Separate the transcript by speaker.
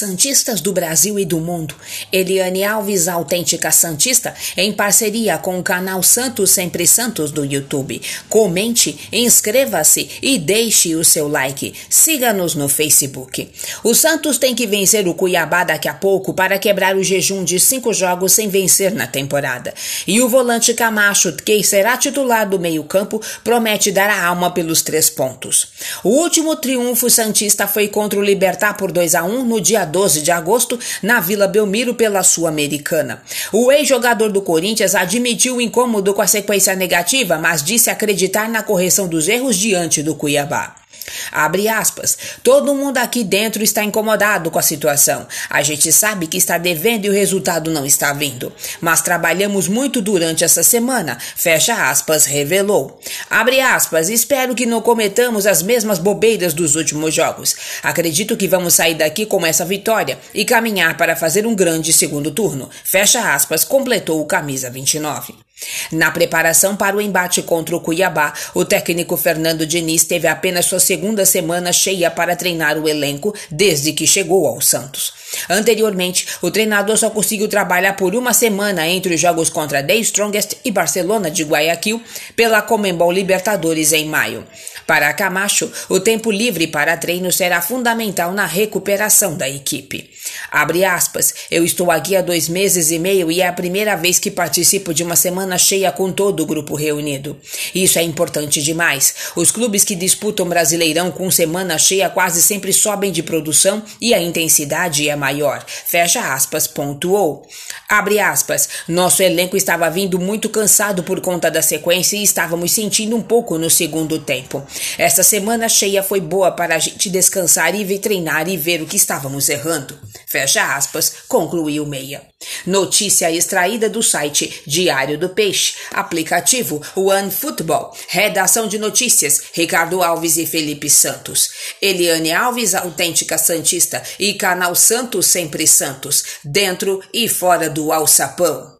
Speaker 1: Santistas do Brasil e do mundo. Eliane Alves, autêntica Santista, em parceria com o canal Santos Sempre Santos do YouTube. Comente, inscreva-se e deixe o seu like. Siga-nos no Facebook. O Santos tem que vencer o Cuiabá daqui a pouco para quebrar o jejum de cinco jogos sem vencer na temporada. E o volante Camacho, que será titular do meio-campo, promete dar a alma pelos três pontos. O último triunfo Santista foi contra o Libertar por 2 a 1 no dia 12 de agosto, na Vila Belmiro, pela Sul-Americana. O ex-jogador do Corinthians admitiu o incômodo com a sequência negativa, mas disse acreditar na correção dos erros diante do Cuiabá. Abre aspas. Todo mundo aqui dentro está incomodado com a situação. A gente sabe que está devendo e o resultado não está vindo. Mas trabalhamos muito durante essa semana. Fecha aspas, revelou. Abre aspas. Espero que não cometamos as mesmas bobeiras dos últimos jogos. Acredito que vamos sair daqui com essa vitória e caminhar para fazer um grande segundo turno. Fecha aspas, completou o camisa 29. Na preparação para o embate contra o Cuiabá, o técnico Fernando Diniz teve apenas sua segunda semana cheia para treinar o elenco desde que chegou ao Santos. Anteriormente, o treinador só conseguiu trabalhar por uma semana entre os jogos contra The Strongest e Barcelona de Guayaquil pela Comembol Libertadores em maio. Para Camacho, o tempo livre para treino será fundamental na recuperação da equipe. Abre aspas, eu estou aqui há dois meses e meio e é a primeira vez que participo de uma semana cheia com todo o grupo reunido. Isso é importante demais. Os clubes que disputam Brasileirão com semana cheia quase sempre sobem de produção e a intensidade é maior. Fecha aspas, pontuou. Abre aspas, nosso elenco estava vindo muito cansado por conta da sequência e estávamos sentindo um pouco no segundo tempo. Essa semana cheia foi boa para a gente descansar e treinar e ver o que estávamos errando. Fecha aspas, concluiu Meia. Notícia extraída do site Diário do Peixe, aplicativo One Football, redação de notícias Ricardo Alves e Felipe Santos, Eliane Alves, autêntica Santista e canal Santos Sempre Santos, dentro e fora do alçapão.